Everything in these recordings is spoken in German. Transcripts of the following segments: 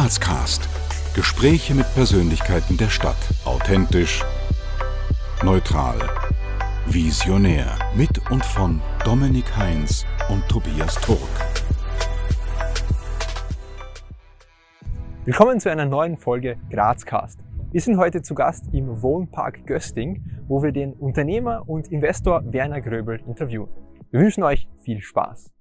Grazcast. Gespräche mit Persönlichkeiten der Stadt. Authentisch, neutral, visionär. Mit und von Dominik Heinz und Tobias Turk. Willkommen zu einer neuen Folge Grazcast. Wir sind heute zu Gast im Wohnpark Gösting, wo wir den Unternehmer und Investor Werner Gröbel interviewen. Wir wünschen euch viel Spaß.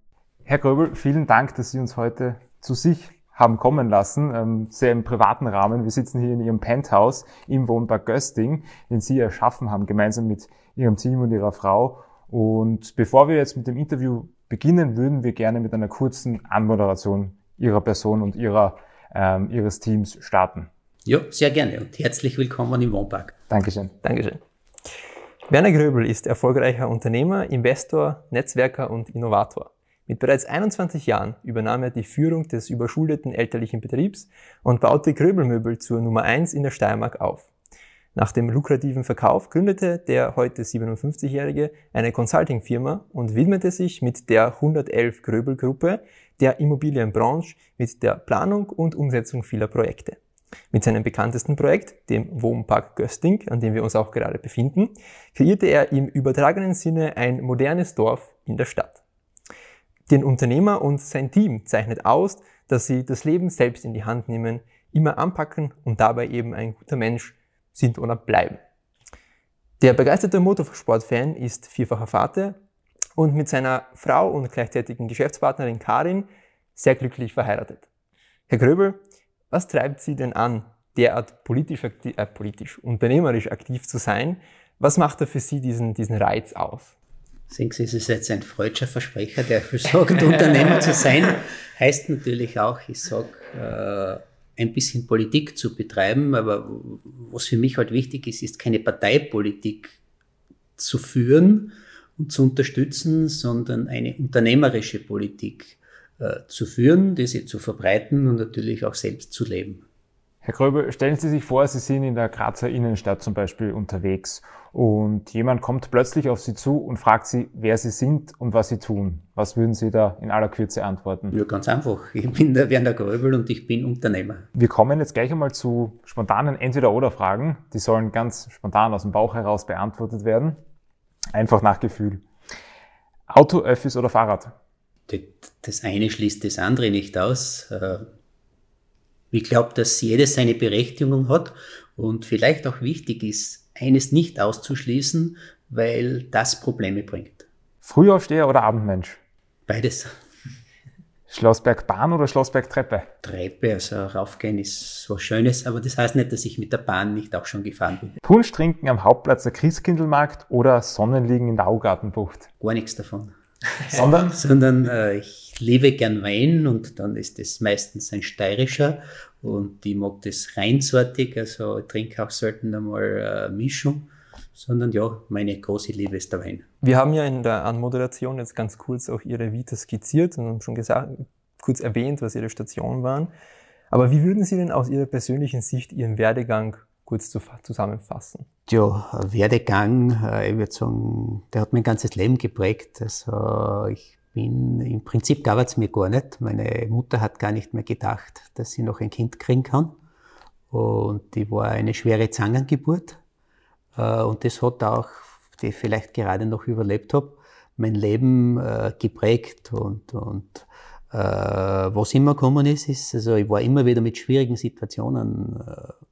Herr Gröbel, vielen Dank, dass Sie uns heute zu sich haben kommen lassen, ähm, sehr im privaten Rahmen. Wir sitzen hier in Ihrem Penthouse im Wohnpark Gösting, den Sie erschaffen haben, gemeinsam mit Ihrem Team und Ihrer Frau. Und bevor wir jetzt mit dem Interview beginnen, würden wir gerne mit einer kurzen Anmoderation Ihrer Person und Ihrer, ähm, Ihres Teams starten. Ja, sehr gerne und herzlich willkommen im Wohnpark. Dankeschön. Dankeschön. Werner Gröbel ist erfolgreicher Unternehmer, Investor, Netzwerker und Innovator. Mit bereits 21 Jahren übernahm er die Führung des überschuldeten elterlichen Betriebs und baute Gröbelmöbel zur Nummer 1 in der Steiermark auf. Nach dem lukrativen Verkauf gründete der heute 57-Jährige eine Consulting-Firma und widmete sich mit der 111 Gröbel-Gruppe der Immobilienbranche mit der Planung und Umsetzung vieler Projekte. Mit seinem bekanntesten Projekt, dem Wohnpark Gösting, an dem wir uns auch gerade befinden, kreierte er im übertragenen Sinne ein modernes Dorf in der Stadt. Den Unternehmer und sein Team zeichnet aus, dass sie das Leben selbst in die Hand nehmen, immer anpacken und dabei eben ein guter Mensch sind oder bleiben. Der begeisterte Motorsportfan ist vierfacher Vater und mit seiner Frau und gleichzeitigen Geschäftspartnerin Karin sehr glücklich verheiratet. Herr Gröbel, was treibt Sie denn an, derart politisch, äh, politisch unternehmerisch aktiv zu sein? Was macht da für Sie diesen, diesen Reiz aus? Sehen Sie, es ist jetzt ein freudscher Versprecher, der für sagt, Unternehmer zu sein, heißt natürlich auch, ich sage, äh, ein bisschen Politik zu betreiben, aber was für mich halt wichtig ist, ist keine Parteipolitik zu führen und zu unterstützen, sondern eine unternehmerische Politik äh, zu führen, diese zu verbreiten und natürlich auch selbst zu leben. Herr Gröbel, stellen Sie sich vor, Sie sind in der Grazer Innenstadt zum Beispiel unterwegs und jemand kommt plötzlich auf Sie zu und fragt Sie, wer Sie sind und was Sie tun. Was würden Sie da in aller Kürze antworten? Ja, ganz einfach. Ich bin der Werner Gröbel und ich bin Unternehmer. Wir kommen jetzt gleich einmal zu spontanen Entweder-Oder-Fragen. Die sollen ganz spontan aus dem Bauch heraus beantwortet werden. Einfach nach Gefühl. Auto, Öffis oder Fahrrad? Das eine schließt das andere nicht aus. Ich glaube, dass jedes seine Berechtigung hat und vielleicht auch wichtig ist, eines nicht auszuschließen, weil das Probleme bringt. Frühaufsteher oder Abendmensch? Beides. Schlossbergbahn oder Schlossbergtreppe? Treppe, also raufgehen ist was Schönes, aber das heißt nicht, dass ich mit der Bahn nicht auch schon gefahren bin. Punsch trinken am Hauptplatz der Christkindlmarkt oder Sonnenliegen in der Augartenbucht? Gar nichts davon. Sondern? Sondern äh, ich liebe gern Wein und dann ist es meistens ein steirischer und ich mag das reinsortig, also ich trinke auch selten einmal äh, Mischung, sondern ja, meine große Liebe ist der Wein. Wir haben ja in der Anmoderation jetzt ganz kurz auch Ihre Vita skizziert und haben schon gesagt, kurz erwähnt, was Ihre Stationen waren. Aber wie würden Sie denn aus Ihrer persönlichen Sicht Ihren Werdegang kurz zusammenfassen? Ja, Werdegang, äh, ich würde sagen, der hat mein ganzes Leben geprägt. Also ich bin, im Prinzip gab es mir gar nicht. Meine Mutter hat gar nicht mehr gedacht, dass sie noch ein Kind kriegen kann. Und die war eine schwere Zangengeburt. Äh, und das hat auch, die ich vielleicht gerade noch überlebt habe, mein Leben äh, geprägt und, und äh, was immer gekommen ist, ist, also ich war immer wieder mit schwierigen Situationen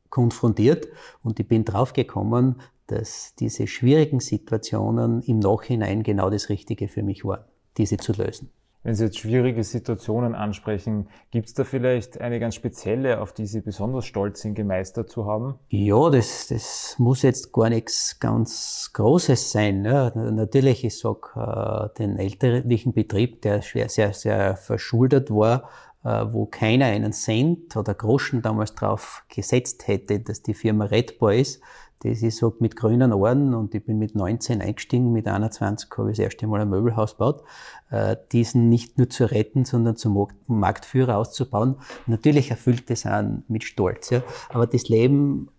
konfrontiert und ich bin draufgekommen, dass diese schwierigen Situationen im Nachhinein genau das Richtige für mich waren, diese zu lösen. Wenn Sie jetzt schwierige Situationen ansprechen, gibt es da vielleicht eine ganz spezielle, auf die Sie besonders stolz sind, gemeistert zu haben? Ja, das, das muss jetzt gar nichts ganz Großes sein. Ja. Natürlich, ich sag, äh, den elterlichen Betrieb, der schwer, sehr, sehr verschuldet war, äh, wo keiner einen Cent oder Groschen damals drauf gesetzt hätte, dass die Firma rettbar ist. Das ist so mit grünen Ohren und ich bin mit 19 eingestiegen, mit 21 habe ich das erste Mal ein Möbelhaus gebaut, äh, diesen nicht nur zu retten, sondern zum Marktführer auszubauen. Natürlich erfüllt das einen mit Stolz, ja. aber das Leben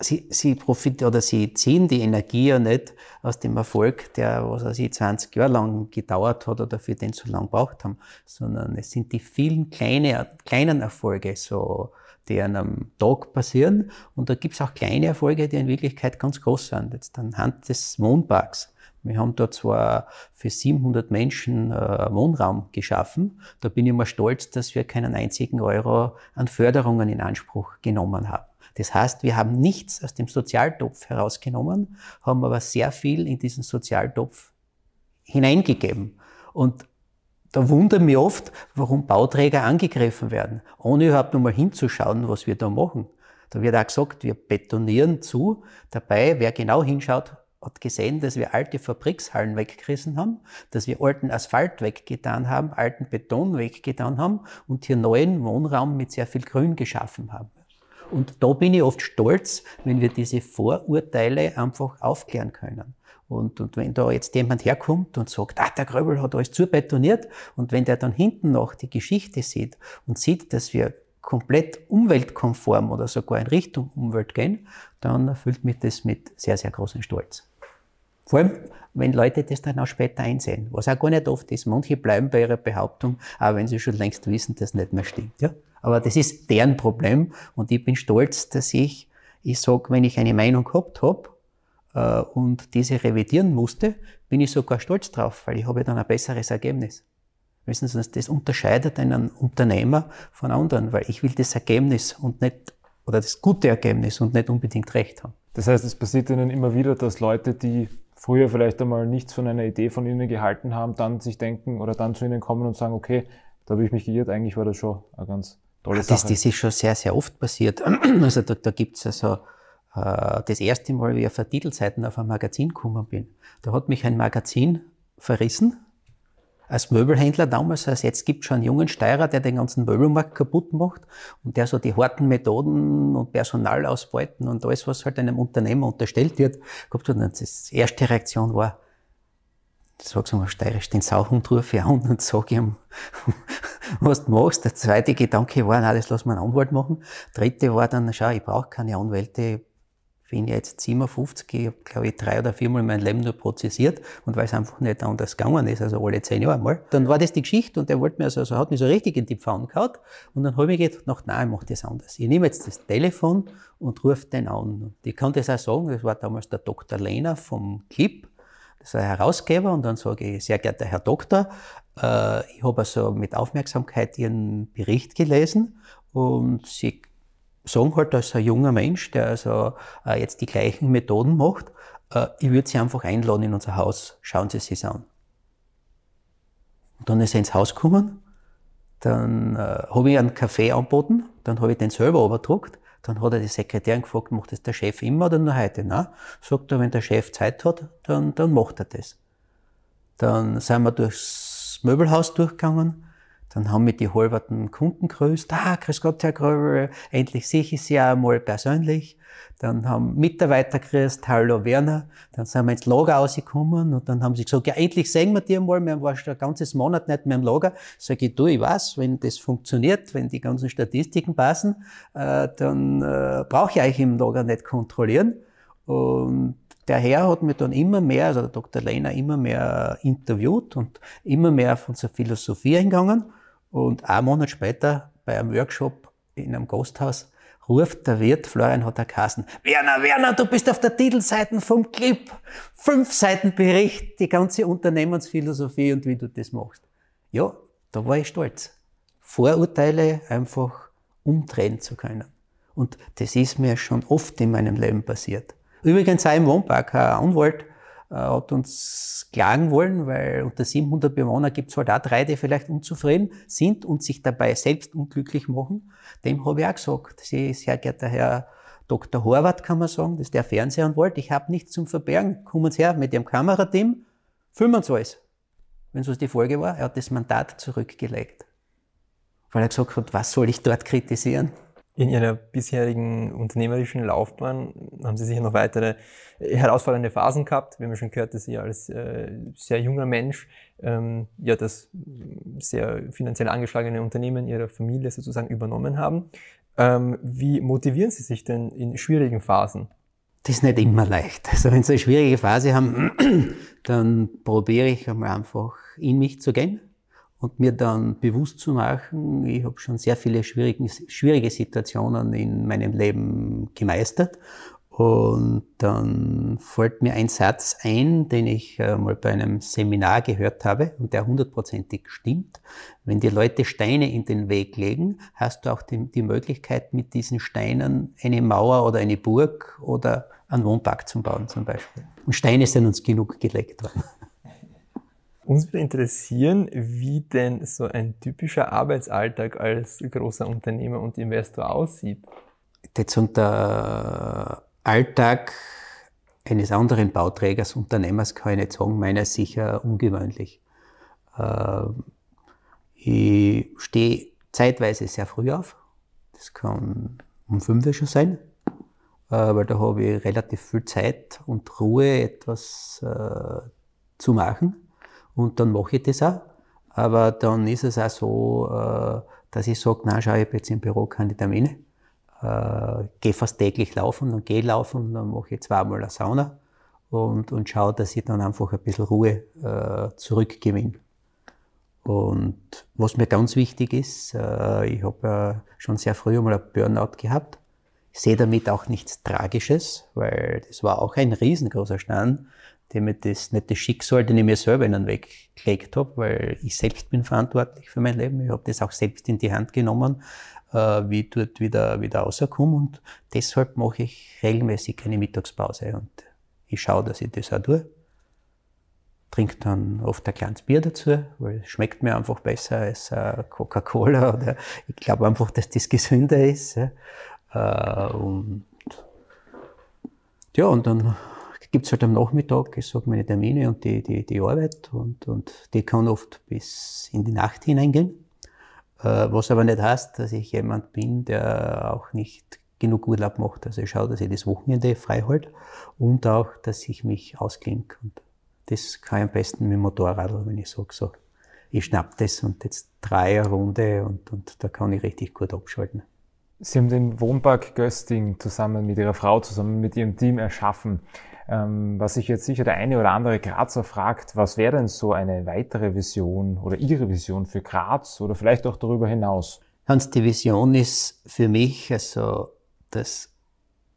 sie, sie profitieren oder sie ziehen die Energie ja nicht aus dem Erfolg, der, was weiß ich, 20 Jahre lang gedauert hat oder für den so lang braucht haben, sondern es sind die vielen kleine, kleinen Erfolge, so, die an einem Tag passieren. Und da gibt's auch kleine Erfolge, die in Wirklichkeit ganz groß sind. Jetzt anhand des Wohnparks. Wir haben dort zwar für 700 Menschen äh, Wohnraum geschaffen. Da bin ich immer stolz, dass wir keinen einzigen Euro an Förderungen in Anspruch genommen haben. Das heißt, wir haben nichts aus dem Sozialtopf herausgenommen, haben aber sehr viel in diesen Sozialtopf hineingegeben. Und da wundert mich oft, warum Bauträger angegriffen werden, ohne überhaupt nochmal hinzuschauen, was wir da machen. Da wird auch gesagt, wir betonieren zu. Dabei, wer genau hinschaut, hat gesehen, dass wir alte Fabrikshallen weggerissen haben, dass wir alten Asphalt weggetan haben, alten Beton weggetan haben und hier neuen Wohnraum mit sehr viel Grün geschaffen haben. Und da bin ich oft stolz, wenn wir diese Vorurteile einfach aufklären können. Und, und wenn da jetzt jemand herkommt und sagt, ah, der Gröbel hat alles zubetoniert, und wenn der dann hinten noch die Geschichte sieht und sieht, dass wir komplett umweltkonform oder sogar in Richtung Umwelt gehen, dann erfüllt mich das mit sehr, sehr großem Stolz. Vor allem, wenn Leute das dann auch später einsehen, was auch gar nicht oft ist. Manche bleiben bei ihrer Behauptung, auch wenn sie schon längst wissen, dass das nicht mehr stimmt. Ja? Aber das ist deren Problem und ich bin stolz, dass ich, ich sag, wenn ich eine Meinung gehabt habe und diese revidieren musste, bin ich sogar stolz drauf, weil ich habe dann ein besseres Ergebnis. Wissen Sie, das unterscheidet einen Unternehmer von anderen, weil ich will das Ergebnis und nicht, oder das gute Ergebnis und nicht unbedingt Recht haben. Das heißt, es passiert Ihnen immer wieder, dass Leute, die früher vielleicht einmal nichts von einer Idee von Ihnen gehalten haben, dann sich denken oder dann zu Ihnen kommen und sagen, okay, da habe ich mich geirrt, eigentlich war das schon eine ganz tolle Sache. Das, das ist schon sehr, sehr oft passiert. Also da, da gibt es also äh, das erste Mal, wie ich auf der Titelseiten auf ein Magazin gekommen bin. Da hat mich ein Magazin verrissen, als Möbelhändler damals, als jetzt gibt schon einen jungen Steirer, der den ganzen Möbelmarkt kaputt macht und der so die harten Methoden und Personalausbeuten und alles, was halt einem Unternehmer unterstellt wird, hat. Und das erste Reaktion war, sag's mal steirisch, den Sauhund rufe ich an und sag ihm, was du machst. Der zweite Gedanke war, na, das lass mal einen Anwalt machen. Dritte war dann, schau, ich brauche keine Anwälte, bin jetzt 57, ich habe, glaube ich, drei oder viermal mein Leben nur prozessiert und weil es einfach nicht anders gegangen ist, also alle zehn Jahre mal. Dann war das die Geschichte und der wollte mir also, also hat mich so richtig in die Pfanne gehauen und dann habe ich gedacht, nein, ich mache das anders. Ich nehme jetzt das Telefon und rufe den an. Und ich kann das auch sagen, das war damals der Dr. Lehner vom Clip, das ist ein Herausgeber und dann sage ich, sehr geehrter Herr Doktor, äh, ich habe also mit Aufmerksamkeit Ihren Bericht gelesen und Sie sagen halt als ein junger Mensch, der also äh, jetzt die gleichen Methoden macht, äh, ich würde Sie einfach einladen in unser Haus, schauen Sie es an. Und dann ist er ins Haus gekommen, dann äh, habe ich einen Kaffee angeboten, dann habe ich den selber überdruckt, dann hat er die Sekretärin gefragt, macht das der Chef immer oder nur heute? Na, sagt er, wenn der Chef Zeit hat, dann, dann macht er das. Dann sind wir durchs Möbelhaus durchgegangen, dann haben wir die halberten Kunden grüßt. Ah, grüß Gott, Herr Gröbel, endlich sehe ich Sie einmal persönlich. Dann haben Mitarbeiter grüßt, hallo Werner. Dann sind wir ins Lager rausgekommen und dann haben sie gesagt, ja, endlich sehen wir die mal. Wir waren schon ein ganzes Monat nicht mehr im Lager. Sag ich, du, ich weiß, wenn das funktioniert, wenn die ganzen Statistiken passen, äh, dann äh, brauche ich euch im Lager nicht kontrollieren. Und der Herr hat mir dann immer mehr, also der Dr. Lehner, immer mehr interviewt und immer mehr auf unsere Philosophie eingegangen. Und ein Monat später bei einem Workshop in einem Gasthaus ruft der Wirt, Florian hat er Kassen, Werner, Werner, du bist auf der Titelseite vom Clip. Fünf Seiten Bericht, die ganze Unternehmensphilosophie und wie du das machst. Ja, da war ich stolz. Vorurteile einfach umdrehen zu können. Und das ist mir schon oft in meinem Leben passiert. Übrigens auch im Wohnpark, ein Anwalt, hat uns klagen wollen, weil unter 700 Bewohner gibt es halt auch drei, die vielleicht unzufrieden sind und sich dabei selbst unglücklich machen. Dem habe ich auch gesagt, Sie, sehr geehrter Herr Dr. Horvath, kann man sagen, das ist der Fernsehanwalt, ich habe nichts zum Verbergen, kommen Sie her mit Ihrem Kamerateam, filmen Sie alles. Wenn so die Folge war, er hat das Mandat zurückgelegt. Weil er gesagt hat, was soll ich dort kritisieren? In Ihrer bisherigen unternehmerischen Laufbahn haben Sie sicher noch weitere herausfordernde Phasen gehabt. Wir haben ja schon gehört, dass Sie als äh, sehr junger Mensch ähm, ja das sehr finanziell angeschlagene Unternehmen Ihrer Familie sozusagen übernommen haben. Ähm, wie motivieren Sie sich denn in schwierigen Phasen? Das ist nicht immer leicht. Also wenn Sie eine schwierige Phase haben, dann probiere ich einmal einfach in mich zu gehen und mir dann bewusst zu machen, ich habe schon sehr viele schwierige, schwierige Situationen in meinem Leben gemeistert und dann fällt mir ein Satz ein, den ich äh, mal bei einem Seminar gehört habe und der hundertprozentig stimmt. Wenn die Leute Steine in den Weg legen, hast du auch die, die, Möglichkeit, mit diesen Steinen eine Mauer oder eine Burg oder einen Wohnpark zu bauen zum Beispiel. Und Steine sind uns genug gelegt worden. Uns würde interessieren, wie denn so ein typischer Arbeitsalltag als großer Unternehmer und Investor aussieht. Jetzt unter Alltag eines anderen Bauträgers, Unternehmers kann ich nicht sagen, meiner ist sicher ungewöhnlich. Äh, ich stehe zeitweise sehr früh auf. Das kann um fünf Uhr schon sein, äh, weil da habe ich relativ viel Zeit und Ruhe, etwas äh, zu machen. Und dann mache ich das auch. Aber dann ist es auch so, dass ich sage, na schau, ich habe jetzt im Büro keine Termine äh, gehe fast täglich laufen und gehe laufen, dann mache ich zweimal eine Sauna und, und schaue, dass ich dann einfach ein bisschen Ruhe äh, zurückgewinne. Und was mir ganz wichtig ist, äh, ich habe äh, schon sehr früh einmal ein Burnout gehabt. Ich sehe damit auch nichts Tragisches, weil das war auch ein riesengroßer Stein, dem mir das nicht das Schicksal, den ich mir selber in den Weg gelegt habe, weil ich selbst bin verantwortlich für mein Leben. Ich habe das auch selbst in die Hand genommen äh, wie ich dort wieder, wieder rauskomme. Und deshalb mache ich regelmäßig eine Mittagspause. Und ich schaue, dass ich das auch tue. Trinke dann oft ein kleines Bier dazu, weil es schmeckt mir einfach besser als äh, Coca-Cola. Oder ich glaube einfach, dass das gesünder ist. Äh, und ja, und dann gibt's halt am Nachmittag, ich sage meine Termine und die, die, die Arbeit und, und die kann oft bis in die Nacht hineingehen. Äh, was aber nicht heißt, dass ich jemand bin, der auch nicht genug Urlaub macht. Also ich schaue, dass ich das Wochenende frei halte und auch, dass ich mich ausklinke. Und das kann ich am besten mit dem Motorrad, wenn ich sage so, ich schnapp das und jetzt drei eine Runde und, und da kann ich richtig gut abschalten. Sie haben den Wohnpark Gösting zusammen mit Ihrer Frau, zusammen mit Ihrem Team erschaffen. Ähm, was sich jetzt sicher der eine oder andere Grazer fragt, was wäre denn so eine weitere Vision oder Ihre Vision für Graz oder vielleicht auch darüber hinaus? Hans, die Vision ist für mich, also, dass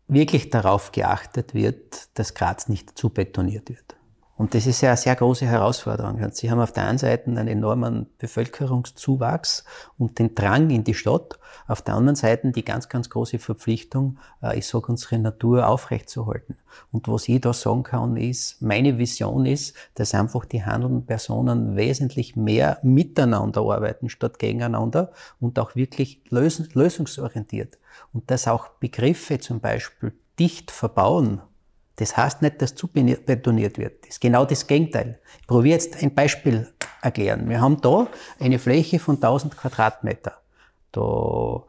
wirklich darauf geachtet wird, dass Graz nicht zu betoniert wird. Und das ist ja eine sehr große Herausforderung. Sie haben auf der einen Seite einen enormen Bevölkerungszuwachs und den Drang in die Stadt, auf der anderen Seite die ganz, ganz große Verpflichtung, äh, ich sage, unsere Natur aufrechtzuerhalten. Und was ich da sagen kann, ist, meine Vision ist, dass einfach die handelnden Personen wesentlich mehr miteinander arbeiten statt gegeneinander und auch wirklich lösungsorientiert. Und dass auch Begriffe zum Beispiel dicht verbauen, das heißt nicht, dass zu betoniert wird. Das ist genau das Gegenteil. Ich probiere jetzt ein Beispiel erklären. Wir haben da eine Fläche von 1000 Quadratmeter. Da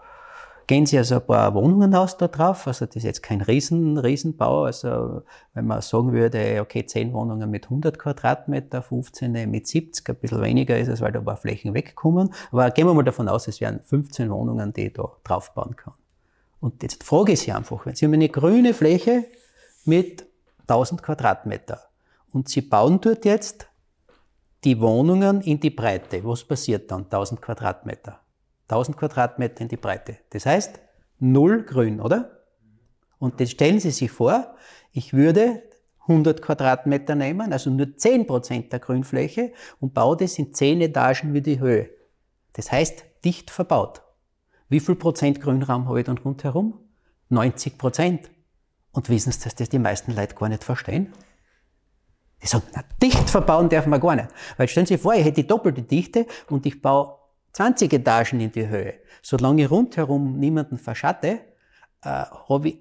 gehen Sie also ein paar Wohnungen aus da drauf. Also das ist jetzt kein Riesen, Riesenbau. Also wenn man sagen würde, okay, 10 Wohnungen mit 100 Quadratmeter, 15 mit 70, ein bisschen weniger ist es, weil da ein paar Flächen wegkommen. Aber gehen wir mal davon aus, es wären 15 Wohnungen, die ich da draufbauen kann. Und jetzt frage ich Sie einfach, wenn Sie haben eine grüne Fläche mit 1000 Quadratmeter. Und sie bauen dort jetzt die Wohnungen in die Breite. Was passiert dann? 1000 Quadratmeter. 1000 Quadratmeter in die Breite. Das heißt, null Grün, oder? Und jetzt stellen Sie sich vor, ich würde 100 Quadratmeter nehmen, also nur 10 Prozent der Grünfläche und baue das in 10 Etagen wie die Höhe. Das heißt, dicht verbaut. Wie viel Prozent Grünraum habe ich dann rundherum? 90 Prozent. Und wissen Sie, dass das die meisten Leute gar nicht verstehen? Die sagen, na, dicht verbauen darf man gar nicht. Weil stellen Sie sich vor, ich hätte die doppelte Dichte und ich baue 20 Etagen in die Höhe. Solange ich rundherum niemanden verschatte, äh, habe ich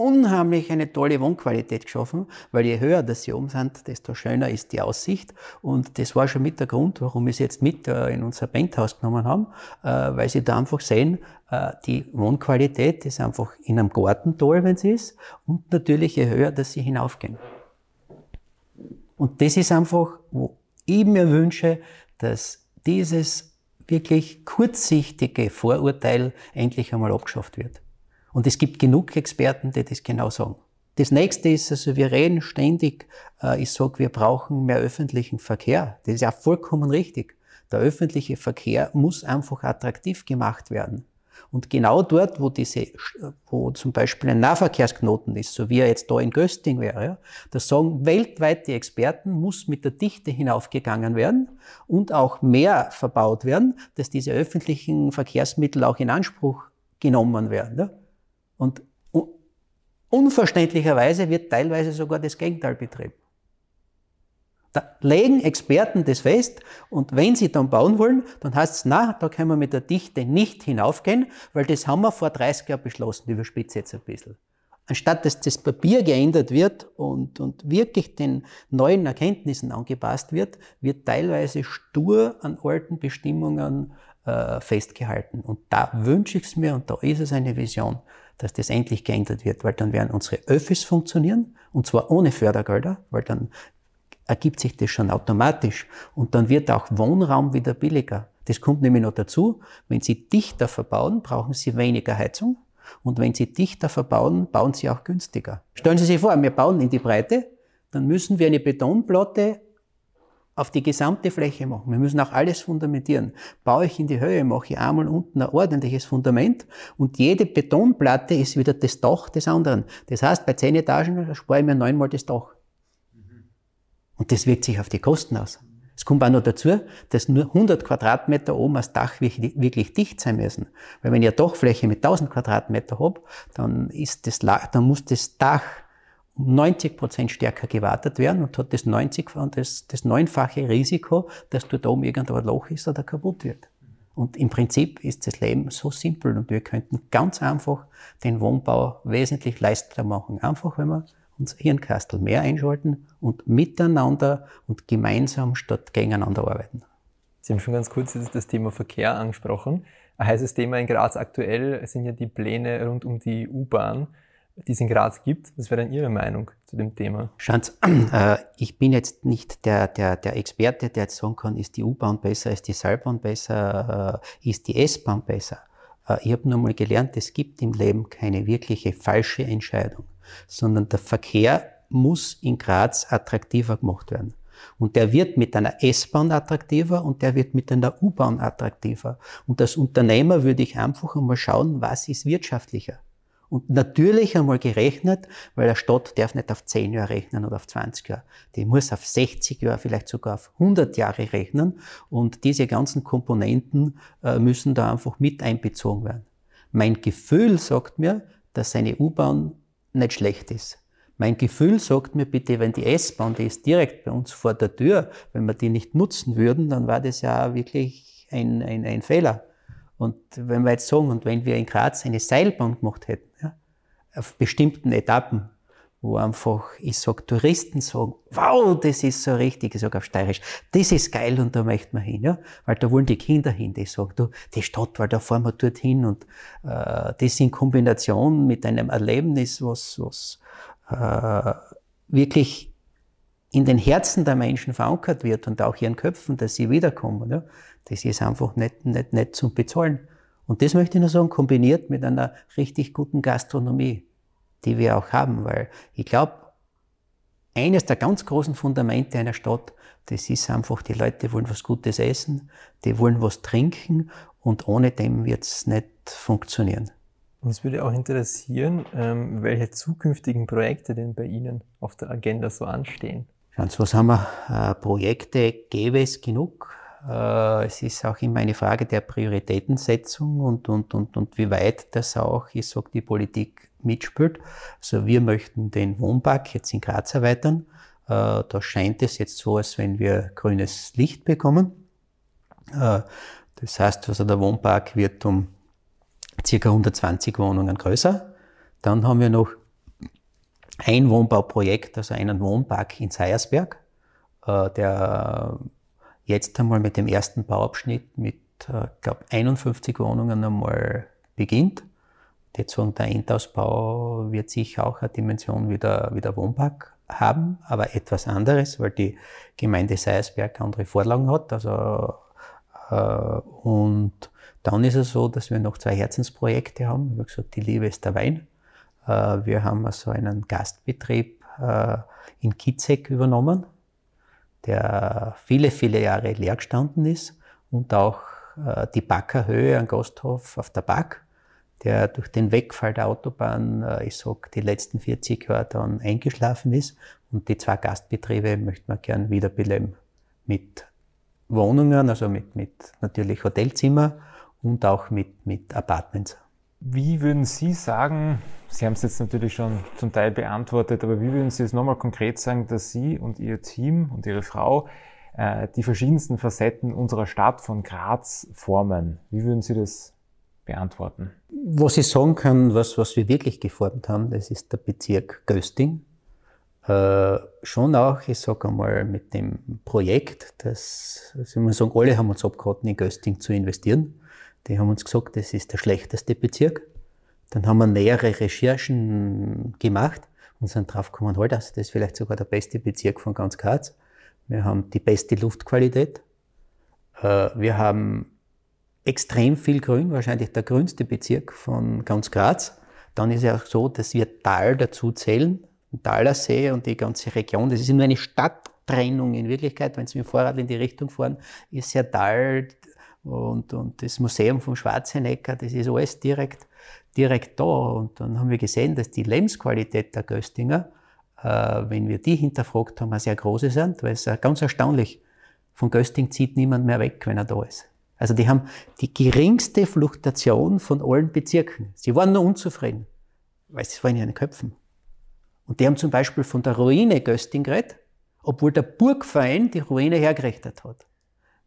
unheimlich eine tolle Wohnqualität geschaffen, weil je höher das sie oben sind, desto schöner ist die Aussicht. Und das war schon mit der Grund, warum wir sie jetzt mit äh, in unser Penthouse genommen haben, äh, weil sie da einfach sehen, die Wohnqualität ist einfach in einem Garten toll, wenn sie ist, und natürlich je höher, dass sie hinaufgehen. Und das ist einfach, wo ich mir wünsche, dass dieses wirklich kurzsichtige Vorurteil endlich einmal abgeschafft wird. Und es gibt genug Experten, die das genau sagen. Das nächste ist, also wir reden ständig, äh, ich sage, wir brauchen mehr öffentlichen Verkehr. Das ist ja vollkommen richtig. Der öffentliche Verkehr muss einfach attraktiv gemacht werden. Und genau dort, wo diese, wo zum Beispiel ein Nahverkehrsknoten ist, so wie er jetzt da in Gösting wäre, ja, da sagen weltweit die Experten, muss mit der Dichte hinaufgegangen werden und auch mehr verbaut werden, dass diese öffentlichen Verkehrsmittel auch in Anspruch genommen werden. Ja. Und unverständlicherweise wird teilweise sogar das Gegenteil betrieben. Da legen Experten das fest und wenn sie dann bauen wollen, dann heißt es, na, da können wir mit der Dichte nicht hinaufgehen, weil das haben wir vor 30 Jahren beschlossen, überspitze jetzt ein bisschen. Anstatt dass das Papier geändert wird und, und wirklich den neuen Erkenntnissen angepasst wird, wird teilweise stur an alten Bestimmungen äh, festgehalten. Und da wünsche ich es mir, und da ist es eine Vision, dass das endlich geändert wird, weil dann werden unsere Öffis funktionieren, und zwar ohne Fördergelder, weil dann ergibt sich das schon automatisch. Und dann wird auch Wohnraum wieder billiger. Das kommt nämlich noch dazu. Wenn Sie dichter verbauen, brauchen Sie weniger Heizung. Und wenn Sie dichter verbauen, bauen Sie auch günstiger. Stellen Sie sich vor, wir bauen in die Breite, dann müssen wir eine Betonplatte auf die gesamte Fläche machen. Wir müssen auch alles fundamentieren. Baue ich in die Höhe, mache ich einmal unten ein ordentliches Fundament und jede Betonplatte ist wieder das Dach des anderen. Das heißt, bei zehn Etagen spare ich mir neunmal das Dach. Und das wirkt sich auf die Kosten aus. Es kommt auch noch dazu, dass nur 100 Quadratmeter oben das Dach wirklich dicht sein müssen. Weil wenn ich eine Dachfläche mit 1000 Quadratmeter habe, dann, ist das, dann muss das Dach um 90 Prozent stärker gewartet werden und hat das 90 und das, das neunfache Risiko, dass dort oben irgendwo ein Loch ist oder kaputt wird. Und im Prinzip ist das Leben so simpel und wir könnten ganz einfach den Wohnbau wesentlich leichter machen. Einfach, wenn wir unser Hirnkastel mehr einschalten und miteinander und gemeinsam statt gegeneinander arbeiten. Sie haben schon ganz kurz das Thema Verkehr angesprochen. Ein heißes Thema in Graz aktuell sind ja die Pläne rund um die U-Bahn, die es in Graz gibt. Was wäre denn Ihre Meinung zu dem Thema? Schauen Sie, äh, ich bin jetzt nicht der, der, der Experte, der jetzt sagen kann, ist die U-Bahn besser, ist die Seilbahn besser, äh, ist die S-Bahn besser. Äh, ich habe nur mal gelernt, es gibt im Leben keine wirkliche falsche Entscheidung sondern der Verkehr muss in Graz attraktiver gemacht werden. Und der wird mit einer S-Bahn attraktiver und der wird mit einer U-Bahn attraktiver. Und als Unternehmer würde ich einfach einmal schauen, was ist wirtschaftlicher. Und natürlich einmal gerechnet, weil eine Stadt darf nicht auf 10 Jahre rechnen oder auf 20 Jahre. Die muss auf 60 Jahre, vielleicht sogar auf 100 Jahre rechnen. Und diese ganzen Komponenten äh, müssen da einfach mit einbezogen werden. Mein Gefühl sagt mir, dass eine U-Bahn nicht schlecht ist. Mein Gefühl sagt mir bitte, wenn die S-Bahn, die ist direkt bei uns vor der Tür, wenn wir die nicht nutzen würden, dann war das ja wirklich ein, ein, ein Fehler. Und wenn wir jetzt sagen, und wenn wir in Graz eine Seilbahn gemacht hätten, ja, auf bestimmten Etappen, wo einfach, ich sag, Touristen sagen, wow, das ist so richtig, ich sag auf Steirisch, das ist geil und da möchte man hin, ja, weil da wollen die Kinder hin, die sagen, du, die Stadt, weil da fahren wir dorthin und äh, das in Kombination mit einem Erlebnis, was, was äh, wirklich in den Herzen der Menschen verankert wird und auch ihren Köpfen, dass sie wiederkommen, ja, das ist einfach nicht, nicht, nicht zum Bezahlen. Und das möchte ich nur sagen, kombiniert mit einer richtig guten Gastronomie die wir auch haben, weil ich glaube, eines der ganz großen Fundamente einer Stadt, das ist einfach, die Leute wollen was Gutes essen, die wollen was trinken und ohne dem wird es nicht funktionieren. Uns würde auch interessieren, ähm, welche zukünftigen Projekte denn bei Ihnen auf der Agenda so anstehen. Schauen Sie, was haben wir? Äh, Projekte gäbe es genug. Äh, es ist auch immer eine Frage der Prioritätensetzung und, und, und, und wie weit das auch, ich sage, die Politik mitspielt. Also wir möchten den Wohnpark jetzt in Graz erweitern. Äh, da scheint es jetzt so, als wenn wir grünes Licht bekommen. Äh, das heißt, also der Wohnpark wird um circa 120 Wohnungen größer. Dann haben wir noch ein Wohnbauprojekt, also einen Wohnpark in Seiersberg, der jetzt einmal mit dem ersten Bauabschnitt mit, äh, glaube 51 Wohnungen einmal beginnt. Jetzt sagen, der Endausbau wird sicher auch eine Dimension wie der, wie der Wohnpark haben, aber etwas anderes, weil die Gemeinde Seiersberg andere Vorlagen hat. Also Und dann ist es so, dass wir noch zwei Herzensprojekte haben. Habe gesagt, die Liebe ist der Wein. Wir haben also einen Gastbetrieb in Kitzek übernommen, der viele, viele Jahre leer gestanden ist und auch die Backerhöhe, ein Gasthof auf der Back, der durch den Wegfall der Autobahn, ich sag, die letzten 40 Jahre dann eingeschlafen ist. Und die zwei Gastbetriebe möchten wir gern wiederbeleben. Mit Wohnungen, also mit, mit natürlich Hotelzimmer und auch mit, mit Apartments. Wie würden Sie sagen, Sie haben es jetzt natürlich schon zum Teil beantwortet, aber wie würden Sie es nochmal konkret sagen, dass Sie und Ihr Team und Ihre Frau äh, die verschiedensten Facetten unserer Stadt von Graz formen? Wie würden Sie das beantworten? Was ich sagen kann, was, was wir wirklich geformt haben, das ist der Bezirk Gösting. Äh, schon auch, ich sage einmal, mit dem Projekt, das, also muss sagen, alle haben uns abgeraten, in Gösting zu investieren. Die haben uns gesagt, das ist der schlechteste Bezirk. Dann haben wir nähere Recherchen gemacht und sind draufgekommen, halt, das ist vielleicht sogar der beste Bezirk von ganz Graz. Wir haben die beste Luftqualität. Äh, wir haben extrem viel Grün, wahrscheinlich der grünste Bezirk von ganz Graz. Dann ist es auch so, dass wir Tal dazu zählen, Talersee und die ganze Region. Das ist nur eine Stadttrennung in Wirklichkeit. Wenn Sie mit dem Fahrrad in die Richtung fahren, ist ja Tal und, und das Museum vom Schwarzenegger, das ist alles direkt, direkt da. Und dann haben wir gesehen, dass die Lebensqualität der Göstinger, äh, wenn wir die hinterfragt haben, sehr große sind, weil es ganz erstaunlich, von Gösting zieht niemand mehr weg, wenn er da ist. Also die haben die geringste Fluktuation von allen Bezirken. Sie waren nur unzufrieden, weil es war in ihren Köpfen. Und die haben zum Beispiel von der Ruine Gösting geredet, obwohl der Burgverein die Ruine hergerichtet hat.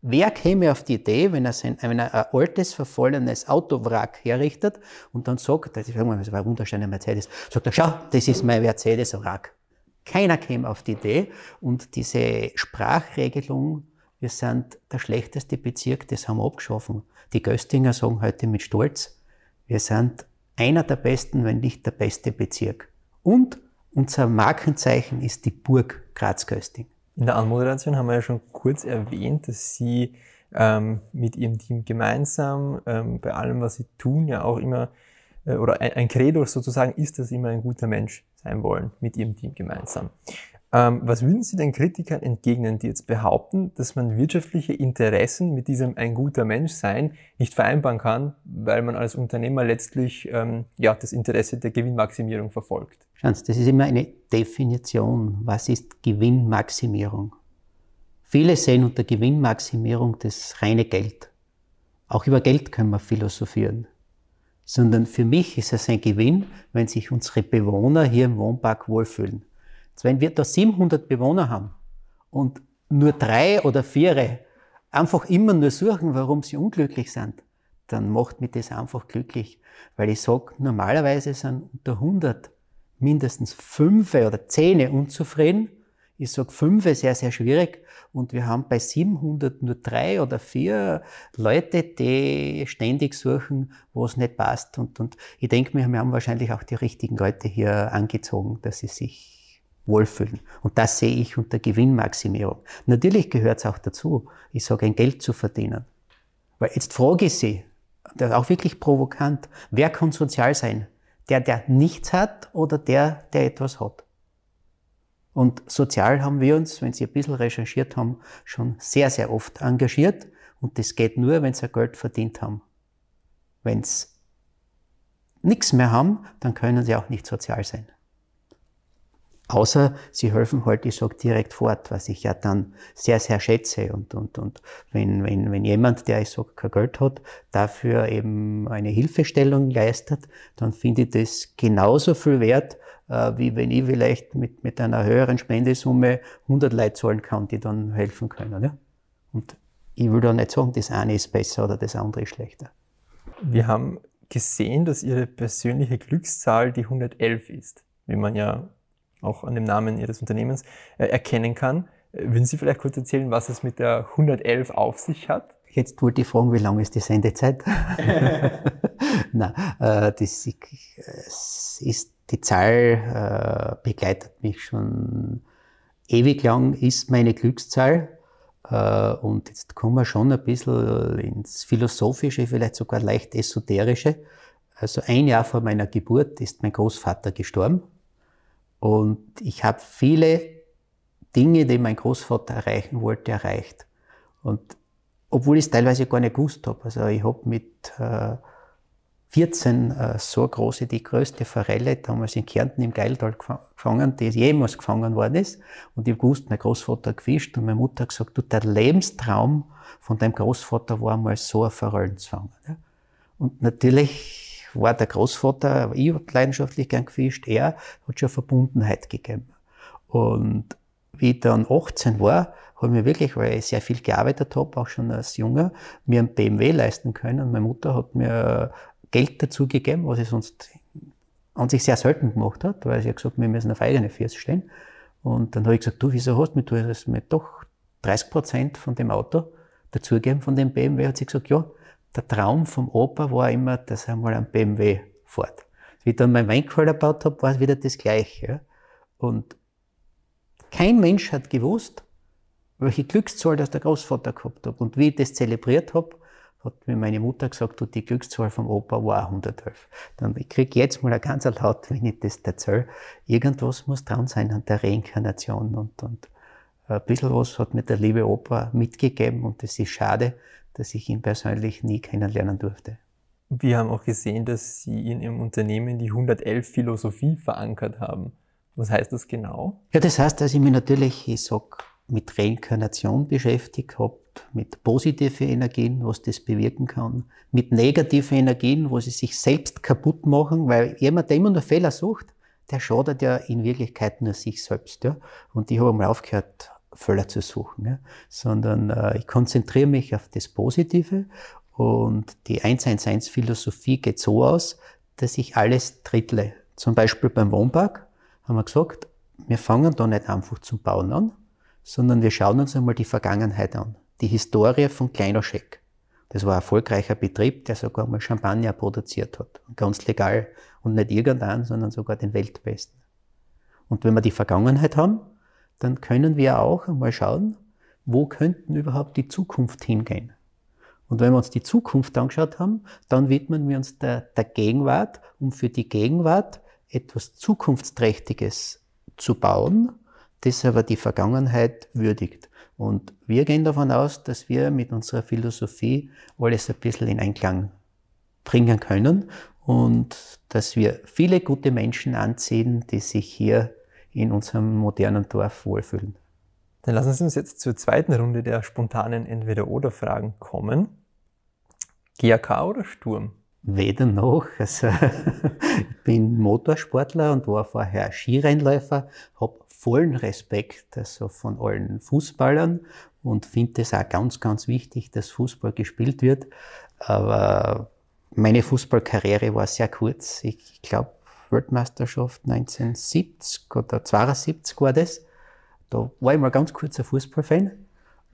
Wer käme auf die Idee, wenn er, sein, wenn er ein altes, verfallenes Autowrack herrichtet und dann sagt, das war ein wunderschöner Mercedes, sagt er, schau, das ist mein Mercedes-Wrack. Keiner käme auf die Idee und diese Sprachregelung, wir sind der schlechteste Bezirk, das haben wir abgeschaffen. Die Göstinger sagen heute mit Stolz, wir sind einer der besten, wenn nicht der beste Bezirk. Und unser Markenzeichen ist die Burg Graz-Gösting. In der Anmoderation haben wir ja schon kurz erwähnt, dass Sie ähm, mit Ihrem Team gemeinsam ähm, bei allem, was Sie tun, ja auch immer, äh, oder ein, ein Credo sozusagen ist, dass Sie immer ein guter Mensch sein wollen, mit Ihrem Team gemeinsam. Ähm, was würden Sie den Kritikern entgegnen, die jetzt behaupten, dass man wirtschaftliche Interessen mit diesem ein guter Mensch sein nicht vereinbaren kann, weil man als Unternehmer letztlich ähm, ja, das Interesse der Gewinnmaximierung verfolgt? Schauen Sie, das ist immer eine Definition. Was ist Gewinnmaximierung? Viele sehen unter Gewinnmaximierung das reine Geld. Auch über Geld können wir philosophieren. Sondern für mich ist es ein Gewinn, wenn sich unsere Bewohner hier im Wohnpark wohlfühlen wenn wir da 700 Bewohner haben und nur drei oder vier einfach immer nur suchen, warum sie unglücklich sind, dann macht mich das einfach glücklich. Weil ich sage, normalerweise sind unter 100 mindestens fünf oder zehn unzufrieden. Ich sage fünf sehr, sehr schwierig. Und wir haben bei 700 nur drei oder vier Leute, die ständig suchen, wo es nicht passt. Und, und ich denke mir, wir haben wahrscheinlich auch die richtigen Leute hier angezogen, dass sie sich wohlfühlen. Und das sehe ich unter Gewinnmaximierung. Natürlich gehört es auch dazu, ich sage, ein Geld zu verdienen. Weil jetzt frage ich Sie, das ist auch wirklich provokant, wer kann sozial sein? Der, der nichts hat oder der, der etwas hat? Und sozial haben wir uns, wenn Sie ein bisschen recherchiert haben, schon sehr, sehr oft engagiert. Und das geht nur, wenn Sie Geld verdient haben. Wenn Sie nichts mehr haben, dann können Sie auch nicht sozial sein. Außer sie helfen halt, ich sag direkt fort, was ich ja dann sehr, sehr schätze. Und, und, und wenn, wenn, wenn jemand, der ich sag, kein Geld hat, dafür eben eine Hilfestellung leistet, dann finde ich das genauso viel wert, äh, wie wenn ich vielleicht mit, mit einer höheren Spendesumme 100 Leute zahlen kann, die dann helfen können. Ja? Und ich will da nicht sagen, das eine ist besser oder das andere ist schlechter. Wir haben gesehen, dass Ihre persönliche Glückszahl die 111 ist, wie man ja auch an dem Namen Ihres Unternehmens äh, erkennen kann. Äh, würden Sie vielleicht kurz erzählen, was es mit der 111 auf sich hat? Jetzt wollte ich fragen, wie lange ist die Sendezeit? Nein, äh, das ist, die Zahl begleitet mich schon ewig lang, ist meine Glückszahl. Äh, und jetzt kommen wir schon ein bisschen ins Philosophische, vielleicht sogar leicht Esoterische. Also ein Jahr vor meiner Geburt ist mein Großvater gestorben. Und ich habe viele Dinge, die mein Großvater erreichen wollte, erreicht. Und obwohl ich es teilweise gar nicht gewusst habe. Also ich habe mit äh, 14 äh, so große, die größte Forelle damals in Kärnten im Geiltal gefangen, die jemals gefangen worden ist. Und ich wusste, mein Großvater hat gefischt und meine Mutter hat gesagt, du, der Lebenstraum von deinem Großvater war mal so eine Forellen zu fangen. Und natürlich war der Großvater, ich habe leidenschaftlich gern gefischt, er hat schon Verbundenheit gegeben. Und wie ich dann 18 war, habe ich mir wirklich, weil ich sehr viel gearbeitet habe, auch schon als Junger, mir einen BMW leisten können. Meine Mutter hat mir Geld dazugegeben, was sie sonst an sich sehr selten gemacht hat, weil sie hat gesagt, wir müssen auf eigene Füße stehen. Und dann habe ich gesagt, du, wieso hast du mir, mir doch 30 Prozent von dem Auto dazugegeben, von dem BMW? Hat sie gesagt, ja, der Traum vom Opa war immer, dass er mal ein BMW fährt. Wie ich dann mein Weinkeller gebaut habe, war es wieder das Gleiche. Und kein Mensch hat gewusst, welche Glückszahl das der Großvater gehabt hat. Und wie ich das zelebriert habe, hat mir meine Mutter gesagt, du, die Glückszahl vom Opa war 111. Dann, ich krieg jetzt mal ein ganz laut, wenn ich das erzähle. Irgendwas muss dran sein an der Reinkarnation und, und ein bisschen was hat mir der liebe Opa mitgegeben und es ist schade, dass ich ihn persönlich nie kennenlernen durfte. Wir haben auch gesehen, dass Sie in Ihrem Unternehmen die 111 Philosophie verankert haben. Was heißt das genau? Ja, das heißt, dass ich mich natürlich, ich sag, mit Reinkarnation beschäftigt habe, mit positiven Energien, was das bewirken kann, mit negativen Energien, wo sie sich selbst kaputt machen, weil jemand, der immer nur Fehler sucht, der schadet ja in Wirklichkeit nur sich selbst. Ja? Und ich habe mal aufgehört, Fehler zu suchen, ja? sondern äh, ich konzentriere mich auf das Positive und die 111-Philosophie geht so aus, dass ich alles drittle. Zum Beispiel beim Wohnpark haben wir gesagt, wir fangen da nicht einfach zum Bauen an, sondern wir schauen uns einmal die Vergangenheit an. Die Historie von Kleinoschek. Das war ein erfolgreicher Betrieb, der sogar mal Champagner produziert hat. Ganz legal. Und nicht irgendeinen, sondern sogar den Weltbesten. Und wenn wir die Vergangenheit haben, dann können wir auch einmal schauen, wo könnten überhaupt die Zukunft hingehen. Und wenn wir uns die Zukunft angeschaut haben, dann widmen wir uns der, der Gegenwart, um für die Gegenwart etwas Zukunftsträchtiges zu bauen das aber die Vergangenheit würdigt. Und wir gehen davon aus, dass wir mit unserer Philosophie alles ein bisschen in Einklang bringen können und dass wir viele gute Menschen anziehen, die sich hier in unserem modernen Dorf wohlfühlen. Dann lassen Sie uns jetzt zur zweiten Runde der spontanen Entweder-Oder-Fragen kommen. GAK oder Sturm? Weder noch. Also, ich bin Motorsportler und war vorher Skirennläufer, habe vollen Respekt also von allen Fußballern und finde es auch ganz, ganz wichtig, dass Fußball gespielt wird. Aber meine Fußballkarriere war sehr kurz. Ich glaube, Weltmeisterschaft 1970 oder 72 war das. Da war ich mal ganz kurz ein Fußballfan.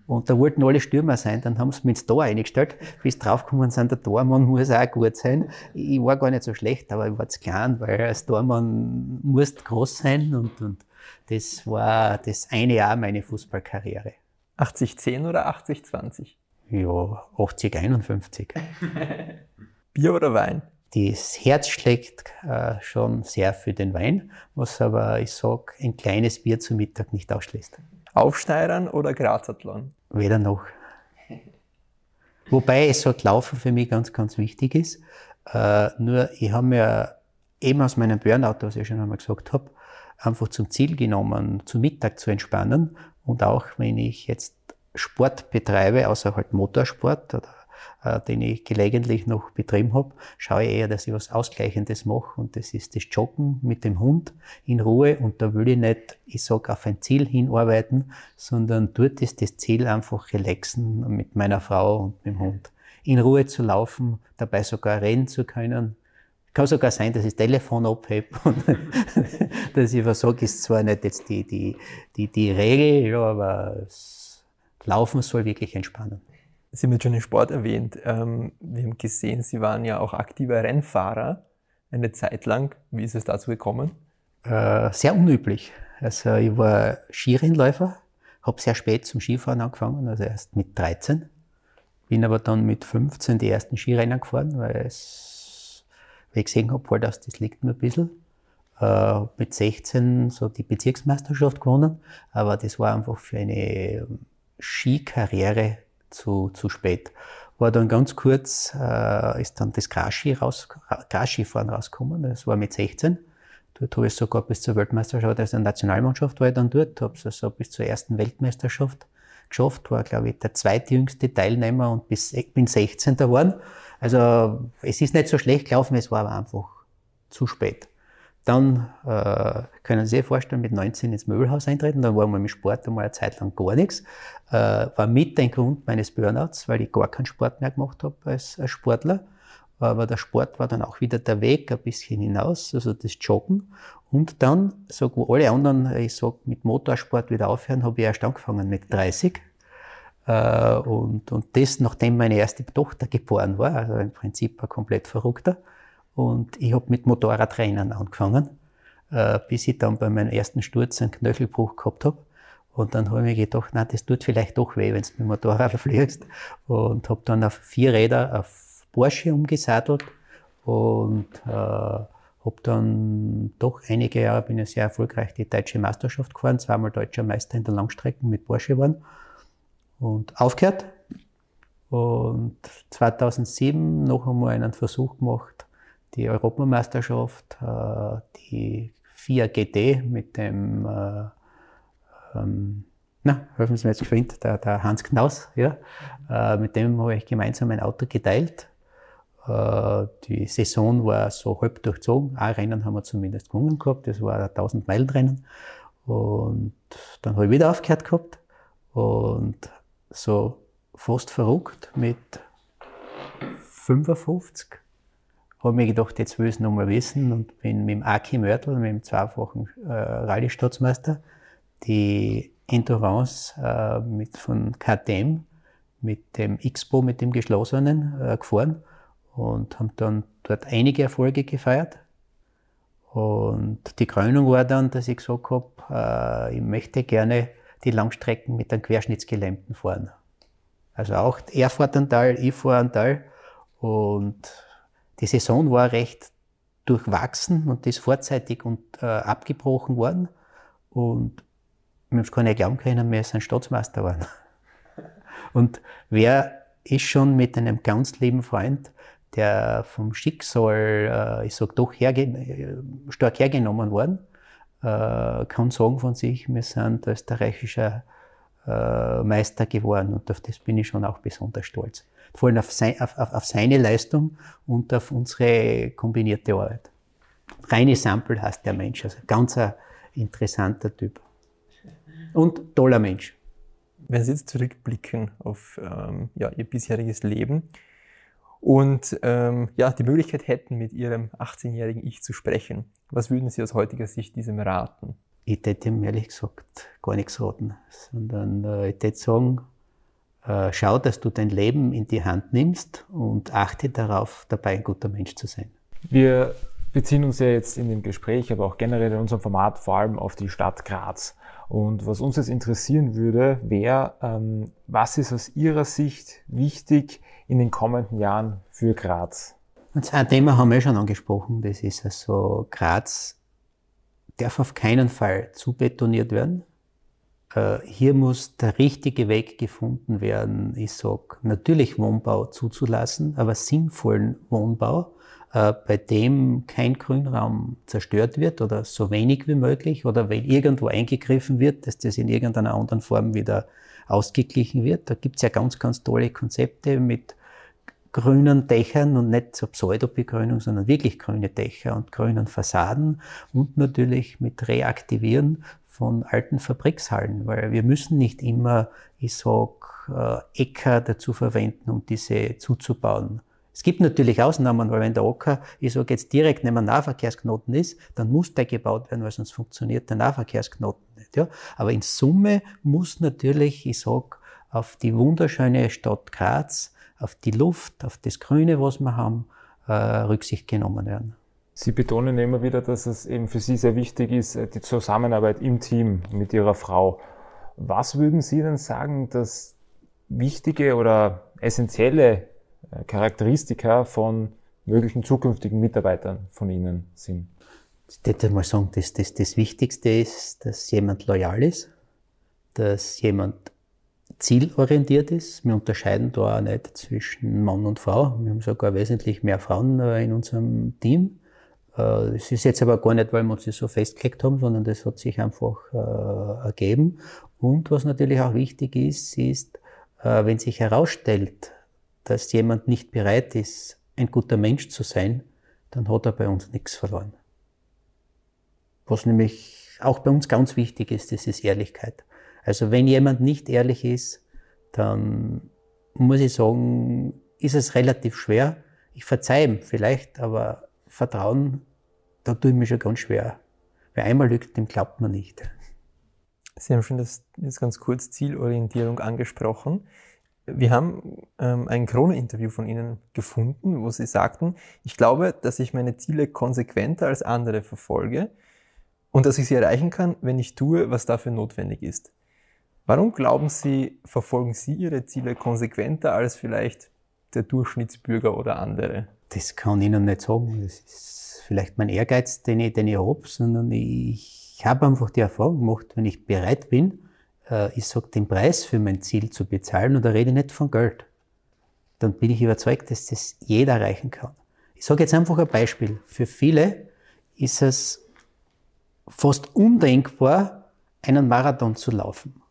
Und da wollten alle Stürmer sein, dann haben sie mich ins Tor eingestellt. Bis draufgekommen sind, der Tormann muss auch gut sein. Ich war gar nicht so schlecht, aber ich war zu klein, weil als Tormann musst groß sein und, und das war das eine Jahr meine Fußballkarriere. 80-10 oder 80-20? Ja, 80-51. Bier oder Wein? Das Herz schlägt äh, schon sehr für den Wein, was aber, ich sag, ein kleines Bier zum Mittag nicht ausschließt. Aufschneidern oder Grazathlon? Weder noch. Wobei es so Laufen für mich ganz, ganz wichtig ist. Äh, nur, ich habe mir eben aus meinem Burnout, was ich schon einmal gesagt habe, einfach zum Ziel genommen, zu Mittag zu entspannen. Und auch wenn ich jetzt Sport betreibe, außer halt Motorsport oder äh, den ich gelegentlich noch betrieben habe, schaue ich eher, dass ich was Ausgleichendes mache und das ist das Joggen mit dem Hund in Ruhe und da will ich nicht, ich sag, auf ein Ziel hinarbeiten, sondern dort ist das Ziel einfach relaxen mit meiner Frau und mit dem Hund. In Ruhe zu laufen, dabei sogar reden zu können, kann sogar sein, dass ich das Telefon abhebe und dass ich versage, ist zwar nicht jetzt die, die, die, die Regel, ja, aber Laufen soll wirklich entspannen. Sie haben jetzt schon den Sport erwähnt. Ähm, wir haben gesehen, Sie waren ja auch aktiver Rennfahrer eine Zeit lang. Wie ist es dazu gekommen? Äh, sehr unüblich. Also ich war Skirennläufer, habe sehr spät zum Skifahren angefangen, also erst mit 13. Bin aber dann mit 15 die ersten Skirennen gefahren, weil, ich gesehen habe, halt, das liegt mir ein bisschen. Äh, mit 16 so die Bezirksmeisterschaft gewonnen, aber das war einfach für eine Skikarriere zu, zu spät. War dann ganz kurz, äh, ist dann das Grasski raus, Grasskifahren rausgekommen, das war mit 16. Dort habe ich sogar bis zur Weltmeisterschaft, also der Nationalmannschaft war ich dann dort, habe es also bis zur ersten Weltmeisterschaft geschafft, war glaube ich der zweitjüngste Teilnehmer und bis, ich bin 16. geworden. Also es ist nicht so schlecht gelaufen, es war aber einfach zu spät. Dann äh, können Sie sich vorstellen, mit 19 ins Möbelhaus eintreten, dann war mal mit Sport einmal eine Zeit lang gar nichts. Äh, war mit ein Grund meines Burnouts, weil ich gar keinen Sport mehr gemacht habe als, als Sportler. Aber der Sport war dann auch wieder der Weg ein bisschen hinaus, also das Joggen. Und dann, so wo alle anderen, ich sag, mit Motorsport wieder aufhören, habe ich erst angefangen mit 30. Äh, und, und das, nachdem meine erste Tochter geboren war, also im Prinzip ein komplett Verrückter. Und ich habe mit Motorradrennen angefangen, äh, bis ich dann bei meinem ersten Sturz einen Knöchelbruch gehabt habe. Und dann habe ich mir gedacht, na, das tut vielleicht doch weh, wenn du mit dem Motorrad fliegst. Und habe dann auf vier Räder auf Porsche umgesattelt und äh, habe dann doch einige Jahre, bin ich sehr erfolgreich die deutsche Meisterschaft gefahren, zweimal deutscher Meister in der Langstrecken mit Porsche geworden und aufgehört. Und 2007 noch einmal einen Versuch gemacht, die Europameisterschaft, äh, die 4 GT mit dem, äh, ähm, na, helfen Sie mir jetzt geschwind, der, der Hans Knaus, ja, äh, mit dem habe ich gemeinsam ein Auto geteilt äh, die Saison war so halb durchzogen. Ein Rennen haben wir zumindest gewonnen gehabt. Das war ein 1000 Meilen Rennen. Und dann habe ich wieder aufgehört gehabt. Und so fast verrückt mit 55 habe mir gedacht, jetzt will ich es nochmal wissen und bin mit dem Aki Mörtel, mit dem zweifachen äh, Rallye-Staatsmeister, die Endurance äh, mit, von KTM mit dem Expo, mit dem geschlossenen, äh, gefahren und haben dann dort einige Erfolge gefeiert. Und die Krönung war dann, dass ich gesagt habe, äh, ich möchte gerne die Langstrecken mit einem Querschnittsgelähmten fahren. Also auch er fährt einen Teil, ich fahre einen Teil. Und die Saison war recht durchwachsen und ist vorzeitig und, äh, abgebrochen worden. Und wir haben es gar nicht glauben können, wir sind Staatsmeister geworden. Und wer ist schon mit einem ganz lieben Freund der vom Schicksal, äh, ich sag doch herge äh, stark hergenommen worden, äh, kann sagen von sich, wir sind österreichischer äh, Meister geworden und auf das bin ich schon auch besonders stolz. Vor allem auf, sein, auf, auf, auf seine Leistung und auf unsere kombinierte Arbeit. Reine Sample heißt der Mensch, also ganz ein interessanter Typ. Und toller Mensch. Wenn Sie jetzt zurückblicken auf ähm, ja, Ihr bisheriges Leben, und ähm, ja, die Möglichkeit hätten, mit Ihrem 18-jährigen Ich zu sprechen. Was würden Sie aus heutiger Sicht diesem raten? Ich hätte ihm ehrlich gesagt gar nichts raten, sondern äh, ich hätte sagen, schau, dass du dein Leben in die Hand nimmst und achte darauf, dabei ein guter Mensch zu sein. Wir beziehen uns ja jetzt in dem Gespräch, aber auch generell in unserem Format vor allem auf die Stadt Graz. Und was uns jetzt interessieren würde, wäre, ähm, was ist aus Ihrer Sicht wichtig in den kommenden Jahren für Graz? Und ein Thema haben wir schon angesprochen, das ist also Graz darf auf keinen Fall zu betoniert werden. Äh, hier muss der richtige Weg gefunden werden, ich sag, natürlich Wohnbau zuzulassen, aber sinnvollen Wohnbau, äh, bei dem kein Grünraum zerstört wird oder so wenig wie möglich oder wenn irgendwo eingegriffen wird, dass das in irgendeiner anderen Form wieder ausgeglichen wird. Da gibt's ja ganz, ganz tolle Konzepte mit grünen Dächern und nicht so Pseudobegrünung, sondern wirklich grüne Dächer und grünen Fassaden und natürlich mit Reaktivieren von alten Fabrikshallen, weil wir müssen nicht immer, ich sag, äh, Äcker dazu verwenden, um diese zuzubauen. Es gibt natürlich Ausnahmen, weil wenn der Ocker, ich sage jetzt direkt neben einem Nahverkehrsknoten ist, dann muss der gebaut werden, weil sonst funktioniert der Nahverkehrsknoten nicht. Ja? Aber in Summe muss natürlich, ich sag, auf die wunderschöne Stadt Graz auf die Luft, auf das Grüne, was wir haben, äh, Rücksicht genommen werden. Sie betonen immer wieder, dass es eben für Sie sehr wichtig ist, äh, die Zusammenarbeit im Team mit Ihrer Frau. Was würden Sie denn sagen, dass wichtige oder essentielle äh, Charakteristika von möglichen zukünftigen Mitarbeitern von Ihnen sind? Ich würde mal sagen, dass das, das Wichtigste ist, dass jemand loyal ist, dass jemand zielorientiert ist. Wir unterscheiden da auch nicht zwischen Mann und Frau. Wir haben sogar wesentlich mehr Frauen äh, in unserem Team. Äh, es ist jetzt aber gar nicht, weil wir uns das so festgelegt haben, sondern das hat sich einfach äh, ergeben. Und was natürlich auch wichtig ist, ist, wenn sich herausstellt, dass jemand nicht bereit ist, ein guter Mensch zu sein, dann hat er bei uns nichts verloren. Was nämlich auch bei uns ganz wichtig ist, das ist Ehrlichkeit. Also wenn jemand nicht ehrlich ist, dann muss ich sagen, ist es relativ schwer. Ich verzeihe ihm vielleicht, aber Vertrauen, da tue ich mir schon ganz schwer. Wer einmal lügt, dem glaubt man nicht. Sie haben schon das, das ganz kurz Zielorientierung angesprochen. Wir haben ähm, ein Krone-Interview von Ihnen gefunden, wo Sie sagten, ich glaube, dass ich meine Ziele konsequenter als andere verfolge und dass ich sie erreichen kann, wenn ich tue, was dafür notwendig ist. Warum glauben Sie, verfolgen Sie Ihre Ziele konsequenter als vielleicht der Durchschnittsbürger oder andere? Das kann ich Ihnen nicht sagen. Das ist vielleicht mein Ehrgeiz, den ich, den ich habe, sondern ich habe einfach die Erfahrung gemacht, wenn ich bereit bin, äh, ich sage, den Preis für mein Ziel zu bezahlen, und da rede ich nicht von Geld, dann bin ich überzeugt, dass das jeder erreichen kann. Ich sage jetzt einfach ein Beispiel. Für viele ist es fast undenkbar, einen Marathon zu laufen.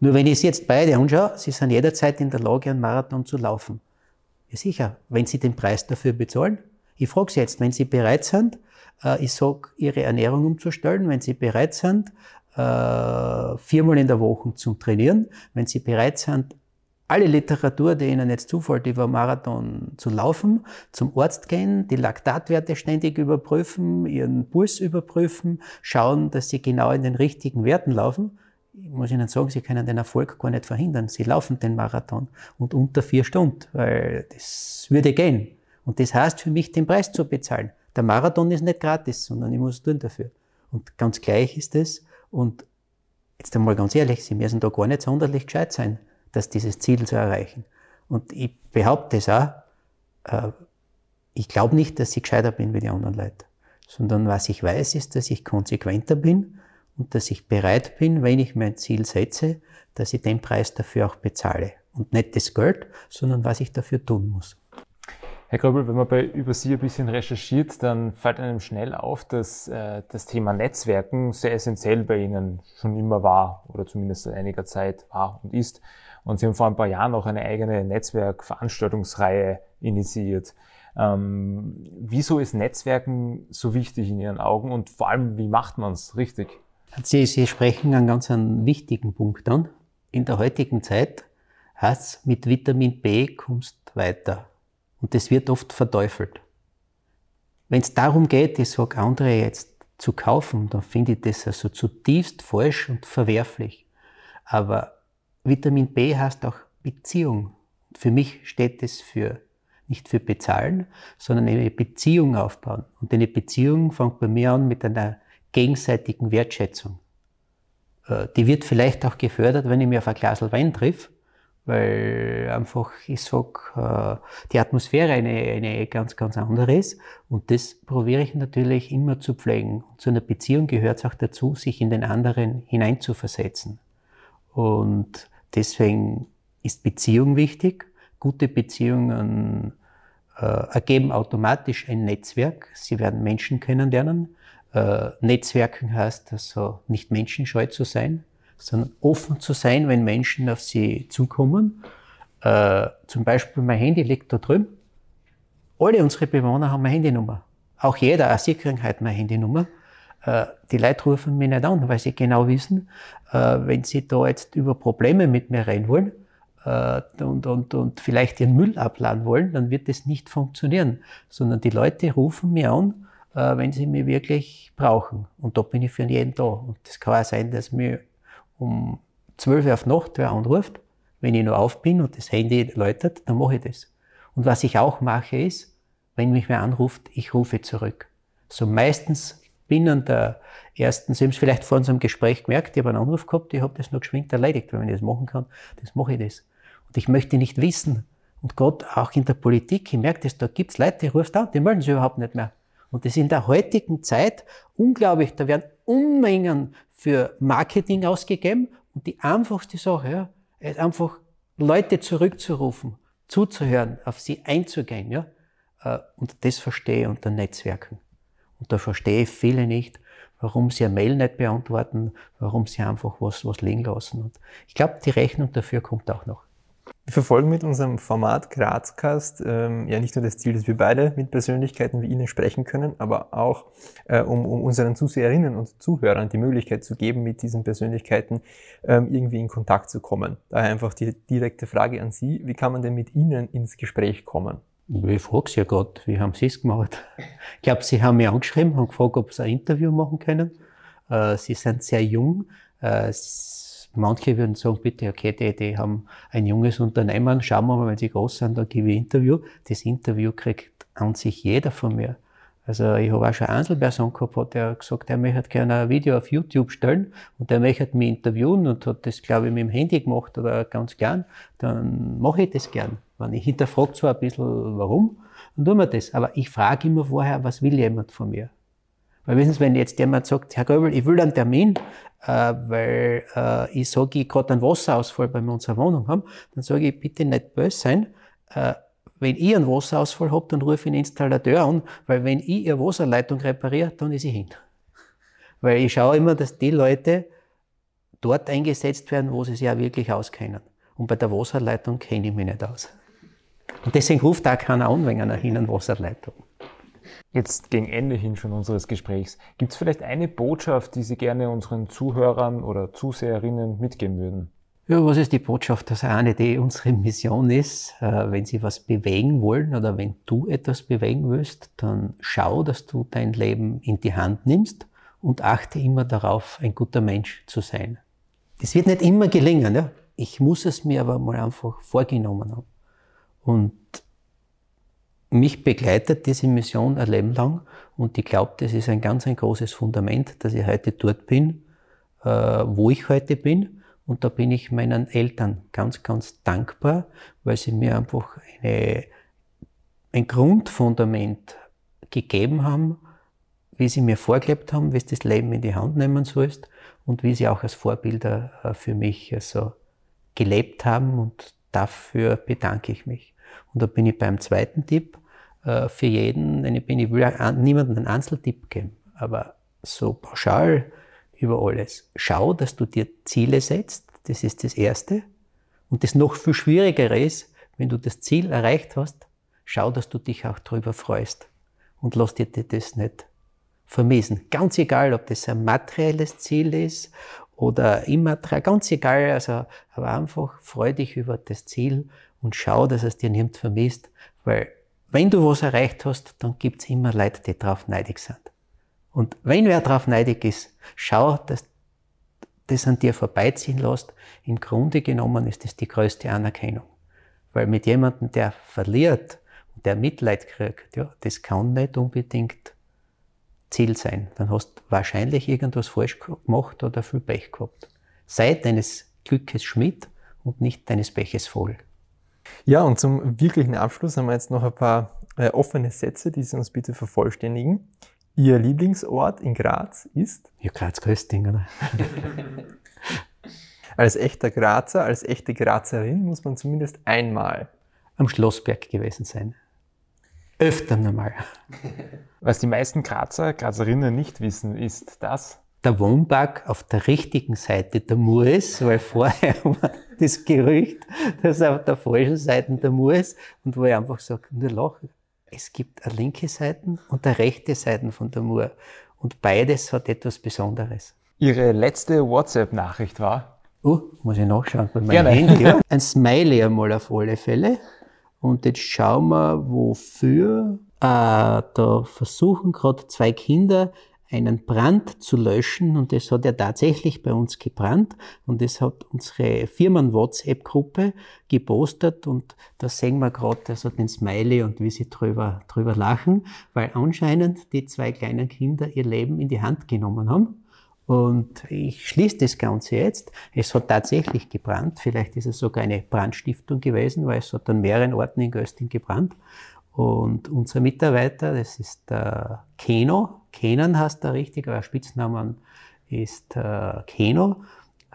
Nur wenn ich es jetzt beide anschaue, sie sind jederzeit in der Lage, einen Marathon zu laufen. Ja sicher, wenn sie den Preis dafür bezahlen. Ich frage sie jetzt, wenn sie bereit sind, äh, ich sage, ihre Ernährung umzustellen, wenn sie bereit sind, äh, viermal in der Woche zum Trainieren, wenn sie bereit sind, alle Literatur, die Ihnen jetzt zufällt, über Marathon zu laufen, zum Arzt gehen, die Laktatwerte ständig überprüfen, Ihren Puls überprüfen, schauen, dass Sie genau in den richtigen Werten laufen. Ich muss Ihnen sagen, Sie können den Erfolg gar nicht verhindern. Sie laufen den Marathon und unter vier Stunden, weil das würde gehen. Und das heißt für mich, den Preis zu bezahlen. Der Marathon ist nicht gratis, sondern ich muss tun dafür. Und ganz gleich ist es, und jetzt einmal ganz ehrlich, Sie müssen da gar nicht sonderlich gescheit sein, dass dieses Ziel zu erreichen. Und ich behaupte es auch, äh, ich glaube nicht, dass ich gescheiter bin wie die anderen Leute, sondern was ich weiß, ist, dass ich konsequenter bin und dass ich bereit bin, wenn ich mein Ziel setze, dass ich den Preis dafür auch bezahle. Und nicht das Geld, sondern was ich dafür tun muss. Herr Gröbel, wenn man bei über Sie ein bisschen recherchiert, dann fällt einem schnell auf, dass äh, das Thema Netzwerken sehr essentiell bei Ihnen schon immer war oder zumindest seit einiger Zeit war und ist. Und Sie haben vor ein paar Jahren auch eine eigene Netzwerkveranstaltungsreihe initiiert. Ähm, wieso ist Netzwerken so wichtig in Ihren Augen und vor allem, wie macht man es richtig? Sie, Sie sprechen einen ganz einen wichtigen Punkt an. In der heutigen Zeit heißt mit Vitamin B kommst weiter. Und das wird oft verteufelt. Wenn es darum geht, ich sage, andere jetzt zu kaufen, dann finde ich das also zutiefst falsch und verwerflich. Aber Vitamin B heißt auch Beziehung. Für mich steht es für nicht für bezahlen, sondern eine Beziehung aufbauen. Und eine Beziehung fängt bei mir an mit einer gegenseitigen Wertschätzung. Äh, die wird vielleicht auch gefördert, wenn ich mir auf ein Glas Wein triff, weil einfach, ich sag, äh, die Atmosphäre eine, eine ganz, ganz andere ist. Und das probiere ich natürlich immer zu pflegen. zu einer Beziehung gehört es auch dazu, sich in den anderen hineinzuversetzen. Und deswegen ist Beziehung wichtig. Gute Beziehungen äh, ergeben automatisch ein Netzwerk. Sie werden Menschen kennenlernen. Äh, Netzwerken heißt also nicht menschenscheu zu sein, sondern offen zu sein, wenn Menschen auf sie zukommen. Äh, zum Beispiel mein Handy liegt da drüben. Alle unsere Bewohner haben eine Handynummer. Auch jeder, auch Sie heute eine Handynummer. Äh, die Leute rufen mich nicht an, weil sie genau wissen, äh, wenn sie da jetzt über Probleme mit mir reden wollen äh, und, und, und vielleicht ihren Müll abladen wollen, dann wird das nicht funktionieren, sondern die Leute rufen mich an, wenn sie mich wirklich brauchen. Und da bin ich für jeden da. Und das kann auch sein, dass mir um 12 Uhr auf Nacht wer anruft, wenn ich noch auf bin und das Handy läutet, dann mache ich das. Und was ich auch mache ist, wenn mich wer anruft, ich rufe zurück. So meistens binnen der ersten, Sie haben es vielleicht vor unserem Gespräch gemerkt, ich habe einen Anruf gehabt, ich habe das noch geschwind erledigt, weil wenn ich das machen kann, das mache ich das. Und ich möchte nicht wissen. Und Gott, auch in der Politik, ich merke das, da gibt es Leute, die rufst an, die melden sich überhaupt nicht mehr. Und das ist in der heutigen Zeit unglaublich, da werden Unmengen für Marketing ausgegeben und die einfachste Sache, ja, ist einfach Leute zurückzurufen, zuzuhören, auf sie einzugehen, ja. Äh, und das verstehe ich unter Netzwerken. Und da verstehe ich viele nicht, warum sie eine Mail nicht beantworten, warum sie einfach was, was liegen lassen. Und ich glaube, die Rechnung dafür kommt auch noch. Wir verfolgen mit unserem Format Grazcast ähm, ja nicht nur das Ziel, dass wir beide mit Persönlichkeiten wie Ihnen sprechen können, aber auch äh, um, um unseren Zuseherinnen und Zuhörern die Möglichkeit zu geben, mit diesen Persönlichkeiten ähm, irgendwie in Kontakt zu kommen. Daher einfach die direkte Frage an Sie, wie kann man denn mit Ihnen ins Gespräch kommen? Ich frage Sie ja gerade, wie haben Sie es gemacht? Ich glaube, Sie haben mich angeschrieben, haben gefragt, ob Sie ein Interview machen können. Äh, Sie sind sehr jung. Äh, Manche würden sagen, bitte, okay, die, die haben ein junges Unternehmen, schauen wir mal, wenn sie groß sind, dann gebe ich Interview. Das Interview kriegt an sich jeder von mir. Also ich habe auch schon eine Einzelperson gehabt, der gesagt, er möchte gerne ein Video auf YouTube stellen und der möchte mich interviewen und hat das, glaube ich, mit dem Handy gemacht oder ganz gern, dann mache ich das gern. Wenn ich hinterfrage zwar ein bisschen, warum, dann tun wir das. Aber ich frage immer vorher, was will jemand von mir? Weil wissen Sie, wenn jetzt jemand sagt, Herr Göbel, ich will einen Termin, weil äh, ich sage, ich gerade einen Wasserausfall bei unserer Wohnung haben, dann sage ich, bitte nicht böse sein. Äh, wenn ich einen Wasserausfall habe, dann rufe ich einen Installateur an, weil wenn ich ihre Wasserleitung repariere, dann ist sie hin. Weil ich schaue immer, dass die Leute dort eingesetzt werden, wo sie sich auch wirklich auskennen. Und bei der Wasserleitung kenne ich mich nicht aus. Und deswegen ruft auch keiner an wegen einer Wasserleitung. Jetzt gegen Ende hin schon unseres Gesprächs. Gibt es vielleicht eine Botschaft, die Sie gerne unseren Zuhörern oder Zuseherinnen mitgeben würden? Ja, was ist die Botschaft? Das eine, die unsere Mission ist, äh, wenn Sie was bewegen wollen oder wenn du etwas bewegen willst, dann schau, dass du dein Leben in die Hand nimmst und achte immer darauf, ein guter Mensch zu sein. Das wird nicht immer gelingen, ja? Ich muss es mir aber mal einfach vorgenommen haben. Und mich begleitet diese Mission ein Leben lang und ich glaube, das ist ein ganz ein großes Fundament, dass ich heute dort bin, äh, wo ich heute bin. Und da bin ich meinen Eltern ganz, ganz dankbar, weil sie mir einfach eine, ein Grundfundament gegeben haben, wie sie mir vorgelebt haben, wie es das Leben in die Hand nehmen sollst und wie sie auch als Vorbilder äh, für mich also gelebt haben und dafür bedanke ich mich. Und da bin ich beim zweiten Tipp, äh, für jeden, ich, bin, ich will ja niemandem einen Einzeltipp geben, aber so pauschal über alles. Schau, dass du dir Ziele setzt, das ist das Erste. Und das noch viel Schwierigere ist, wenn du das Ziel erreicht hast, schau, dass du dich auch darüber freust und lass dir das nicht vermiesen. Ganz egal, ob das ein materielles Ziel ist oder immateriell, ganz egal, also, aber einfach freu dich über das Ziel und schau, dass es dir niemand vermisst, weil wenn du was erreicht hast, dann gibt's immer Leute, die drauf neidig sind. Und wenn wer drauf neidig ist, schau, dass das an dir vorbeiziehen lässt. Im Grunde genommen ist das die größte Anerkennung. Weil mit jemandem, der verliert und der Mitleid kriegt, ja, das kann nicht unbedingt Ziel sein. Dann hast du wahrscheinlich irgendwas falsch gemacht oder viel Pech gehabt. Sei deines Glückes Schmied und nicht deines Peches voll. Ja, und zum wirklichen Abschluss haben wir jetzt noch ein paar äh, offene Sätze, die Sie uns bitte vervollständigen. Ihr Lieblingsort in Graz ist? Ja, Graz-Kösting, oder? als echter Grazer, als echte Grazerin muss man zumindest einmal am Schlossberg gewesen sein. Öfter einmal. Was die meisten Grazer, Grazerinnen nicht wissen, ist das, der Wohnpark auf der richtigen Seite der Mur ist, weil vorher war das Gerücht, dass er auf der falschen Seite der Mur ist und wo ich einfach sage, nur lache. Es gibt eine linke Seite und eine rechte Seite von der Mur und beides hat etwas Besonderes. Ihre letzte WhatsApp-Nachricht war? Oh, muss ich nachschauen bei meinem Gerne. Handy. Ja. Ein Smiley einmal auf alle Fälle. Und jetzt schauen wir, wofür. Ah, da versuchen gerade zwei Kinder einen Brand zu löschen und es hat ja tatsächlich bei uns gebrannt und es hat unsere Firmen-WhatsApp-Gruppe gepostet und da sehen wir gerade also den Smiley und wie sie drüber, drüber lachen, weil anscheinend die zwei kleinen Kinder ihr Leben in die Hand genommen haben. Und ich schließe das Ganze jetzt. Es hat tatsächlich gebrannt. Vielleicht ist es sogar eine Brandstiftung gewesen, weil es hat an mehreren Orten in Gösting gebrannt. Und unser Mitarbeiter, das ist der Keno, Kenan heißt er richtig, aber Spitznamen ist äh, Keno,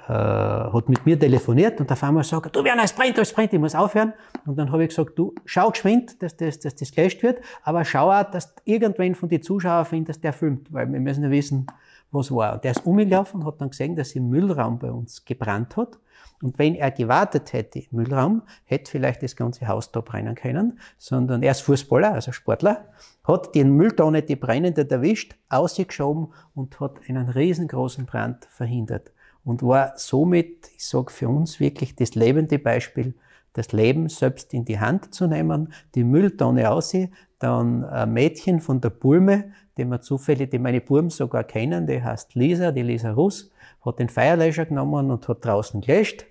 äh, hat mit mir telefoniert und auf einmal sagt, du Werner, es brennt, es brennt, ich muss aufhören. Und dann habe ich gesagt, du schau geschwind, dass das, dass das gelöscht wird, aber schau auch, dass irgendwann von den Zuschauern findet, dass der filmt, weil wir müssen ja wissen, was war. Und der ist umgelaufen und hat dann gesehen, dass im Müllraum bei uns gebrannt hat. Und wenn er gewartet hätte im Müllraum, hätte vielleicht das ganze Haus da brennen können, sondern er ist Fußballer, also Sportler, hat den Mülltonne, die brennende erwischt, ausgeschoben und hat einen riesengroßen Brand verhindert. Und war somit, ich sage für uns wirklich das lebende Beispiel, das Leben selbst in die Hand zu nehmen, die Mülltonne aussehen, dann ein Mädchen von der Bulme, die wir zufällig, die meine Burm sogar kennen, die heißt Lisa, die Lisa Russ, hat den Feierlöscher genommen und hat draußen gelöscht.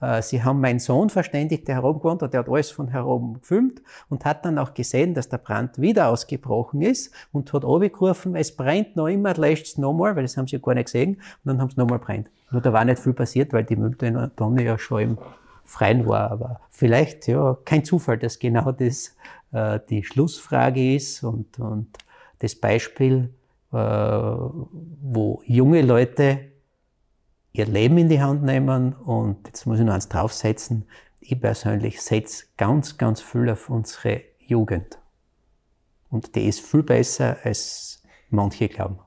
Äh, sie haben meinen Sohn verständigt, der herumgewohnt hat, der hat alles von herum gefilmt und hat dann auch gesehen, dass der Brand wieder ausgebrochen ist und hat gerufen, es brennt noch immer, löscht es nochmal, weil das haben sie gar nicht gesehen und dann haben sie nochmal brennt. Nur da war nicht viel passiert, weil die Mülltonne ja schon im Freien war, aber vielleicht, ja, kein Zufall, dass genau das äh, die Schlussfrage ist und, und das Beispiel, äh, wo junge Leute ihr Leben in die Hand nehmen und jetzt muss ich noch eins draufsetzen. Ich persönlich setze ganz, ganz viel auf unsere Jugend. Und die ist viel besser, als manche glauben.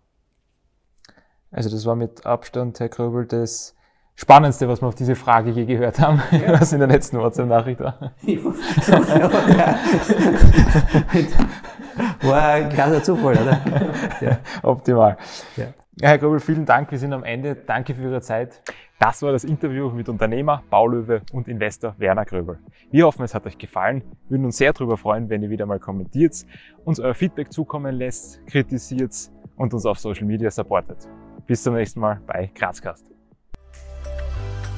Also das war mit Abstand, Herr Kröbel, das Spannendste, was wir auf diese Frage je gehört haben, ja. was in der letzten WhatsApp-Nachricht war. war ein klarer Zufall, oder? Ja. Optimal. Ja. Ja, Herr Grobel, vielen Dank. Wir sind am Ende. Danke für Ihre Zeit. Das war das Interview mit Unternehmer, Baulöwe und Investor Werner Gröbel. Wir hoffen, es hat euch gefallen. Wir würden uns sehr darüber freuen, wenn ihr wieder mal kommentiert, uns euer Feedback zukommen lässt, kritisiert und uns auf Social Media supportet. Bis zum nächsten Mal bei Grazcast.